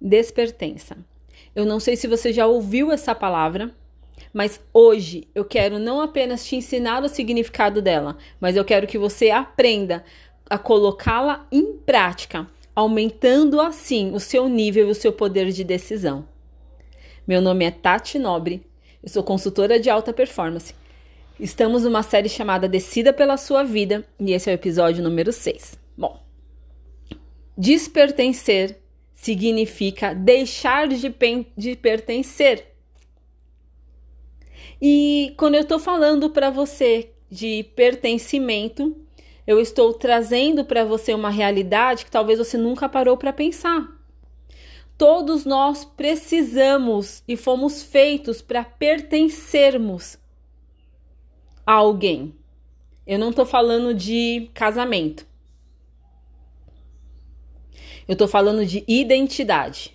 despertença. Eu não sei se você já ouviu essa palavra, mas hoje eu quero não apenas te ensinar o significado dela, mas eu quero que você aprenda a colocá-la em prática, aumentando assim o seu nível e o seu poder de decisão. Meu nome é Tati Nobre, eu sou consultora de alta performance. Estamos numa série chamada Decida pela Sua Vida e esse é o episódio número 6. Bom, despertencer significa deixar de, de pertencer. E quando eu estou falando para você de pertencimento, eu estou trazendo para você uma realidade que talvez você nunca parou para pensar. Todos nós precisamos e fomos feitos para pertencermos a alguém. Eu não estou falando de casamento. Eu estou falando de identidade.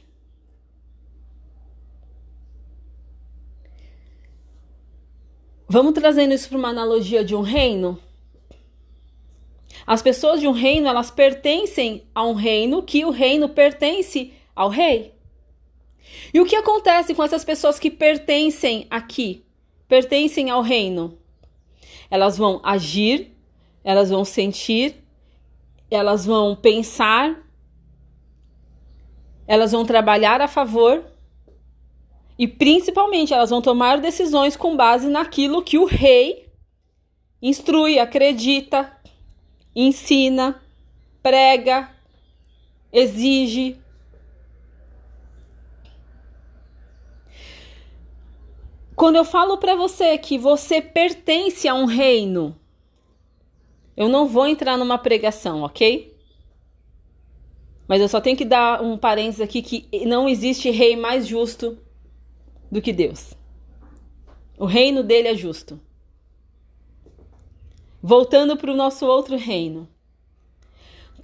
Vamos trazendo isso para uma analogia de um reino? As pessoas de um reino, elas pertencem a um reino que o reino pertence ao rei. E o que acontece com essas pessoas que pertencem aqui, pertencem ao reino? Elas vão agir, elas vão sentir, elas vão pensar, elas vão trabalhar a favor e principalmente elas vão tomar decisões com base naquilo que o rei instrui, acredita, ensina, prega, exige. Quando eu falo para você que você pertence a um reino, eu não vou entrar numa pregação, ok? Mas eu só tenho que dar um parênteses aqui que não existe rei mais justo do que Deus. O reino dele é justo. Voltando para o nosso outro reino.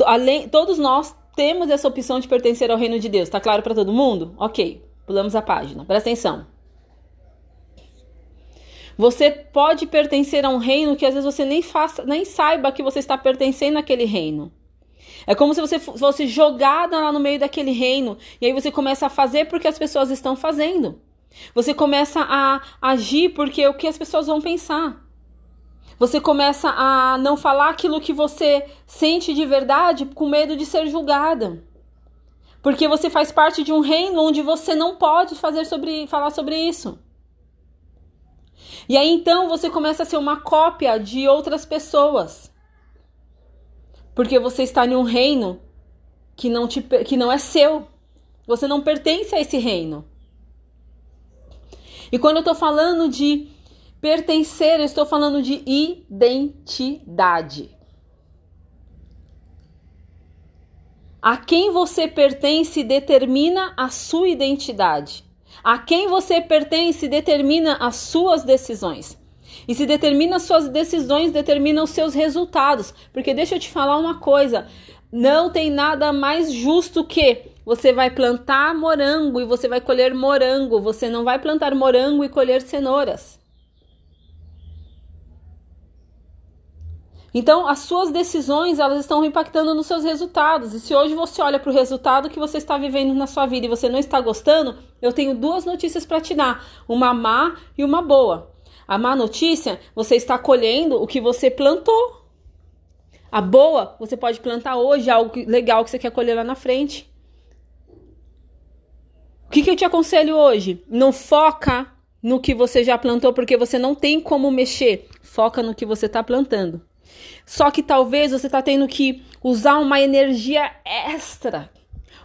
Além, todos nós temos essa opção de pertencer ao reino de Deus. Está claro para todo mundo? Ok, pulamos a página. Presta atenção. Você pode pertencer a um reino que às vezes você nem faça, nem saiba que você está pertencendo àquele reino. É como se você fosse jogada lá no meio daquele reino e aí você começa a fazer porque as pessoas estão fazendo. Você começa a agir porque o que as pessoas vão pensar. Você começa a não falar aquilo que você sente de verdade com medo de ser julgada. Porque você faz parte de um reino onde você não pode fazer sobre, falar sobre isso. E aí então você começa a ser uma cópia de outras pessoas. Porque você está em um reino que não, te, que não é seu. Você não pertence a esse reino. E quando eu estou falando de pertencer, eu estou falando de identidade. A quem você pertence determina a sua identidade. A quem você pertence determina as suas decisões. E se determina as suas decisões, determina os seus resultados. Porque deixa eu te falar uma coisa: não tem nada mais justo que você vai plantar morango e você vai colher morango. Você não vai plantar morango e colher cenouras. Então, as suas decisões, elas estão impactando nos seus resultados. E se hoje você olha para o resultado que você está vivendo na sua vida e você não está gostando, eu tenho duas notícias para te dar, uma má e uma boa. A má notícia, você está colhendo o que você plantou. A boa, você pode plantar hoje algo legal que você quer colher lá na frente. O que, que eu te aconselho hoje? Não foca no que você já plantou, porque você não tem como mexer. Foca no que você está plantando. Só que talvez você está tendo que usar uma energia extra,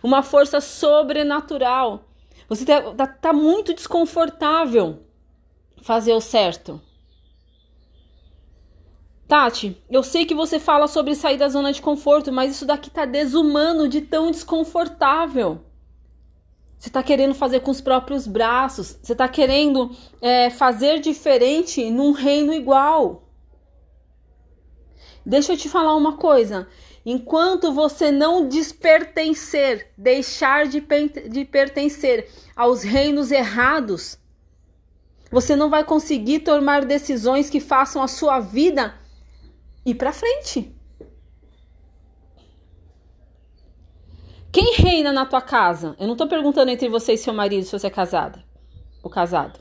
uma força sobrenatural. Você está tá, tá muito desconfortável fazer o certo. Tati, eu sei que você fala sobre sair da zona de conforto, mas isso daqui tá desumano de tão desconfortável. Você está querendo fazer com os próprios braços. Você está querendo é, fazer diferente num reino igual. Deixa eu te falar uma coisa. Enquanto você não despertencer, deixar de, de pertencer aos reinos errados, você não vai conseguir tomar decisões que façam a sua vida ir para frente. Quem reina na tua casa? Eu não tô perguntando entre você e seu marido se você é casada ou casado.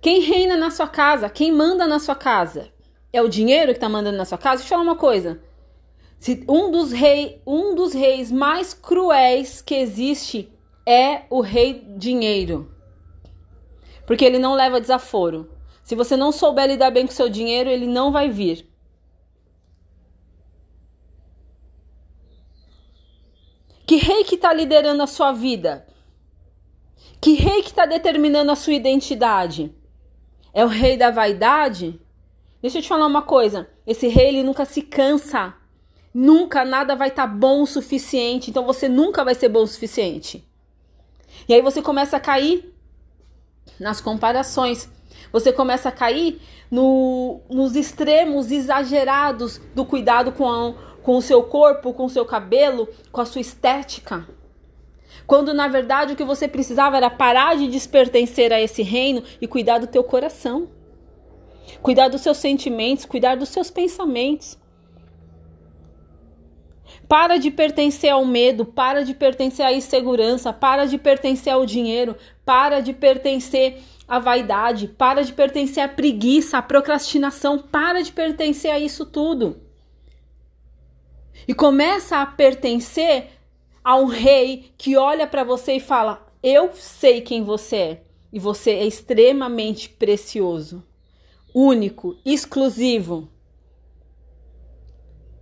Quem reina na sua casa? Quem manda na sua casa? É o dinheiro que tá mandando na sua casa? Deixa eu falar uma coisa. Se um dos, rei, um dos reis mais cruéis que existe é o rei dinheiro. Porque ele não leva desaforo. Se você não souber lidar bem com seu dinheiro, ele não vai vir. Que rei que está liderando a sua vida? Que rei que está determinando a sua identidade? É o rei da vaidade? Deixa eu te falar uma coisa. Esse rei ele nunca se cansa. Nunca nada vai estar tá bom o suficiente. Então você nunca vai ser bom o suficiente. E aí você começa a cair nas comparações. Você começa a cair no, nos extremos exagerados do cuidado com, a, com o seu corpo, com o seu cabelo, com a sua estética. Quando na verdade o que você precisava era parar de despertencer a esse reino e cuidar do teu coração. Cuidar dos seus sentimentos, cuidar dos seus pensamentos. Para de pertencer ao medo, para de pertencer à insegurança, para de pertencer ao dinheiro, para de pertencer à vaidade, para de pertencer à preguiça, à procrastinação, para de pertencer a isso tudo. E começa a pertencer a um rei que olha para você e fala: Eu sei quem você é, e você é extremamente precioso, único, exclusivo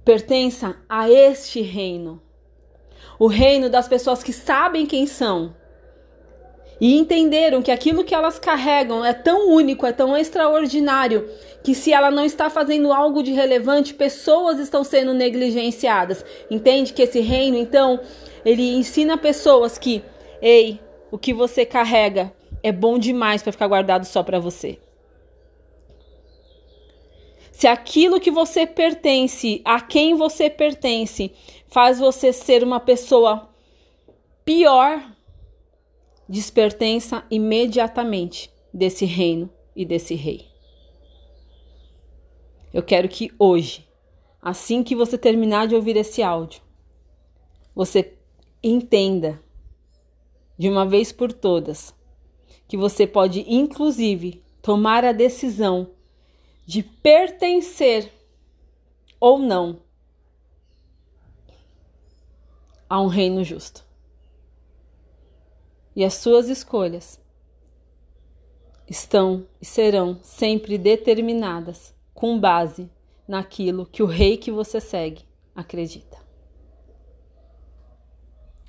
pertença a este reino. O reino das pessoas que sabem quem são e entenderam que aquilo que elas carregam é tão único, é tão extraordinário, que se ela não está fazendo algo de relevante, pessoas estão sendo negligenciadas. Entende que esse reino, então, ele ensina pessoas que, ei, o que você carrega é bom demais para ficar guardado só para você. Se aquilo que você pertence, a quem você pertence, faz você ser uma pessoa pior, despertença imediatamente desse reino e desse rei. Eu quero que hoje, assim que você terminar de ouvir esse áudio, você entenda de uma vez por todas que você pode, inclusive, tomar a decisão de pertencer ou não a um reino justo. E as suas escolhas estão e serão sempre determinadas com base naquilo que o rei que você segue acredita.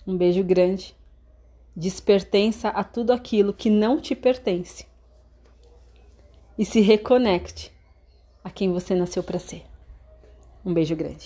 Um beijo grande. Despertença a tudo aquilo que não te pertence. E se reconecte a quem você nasceu para ser. Um beijo grande.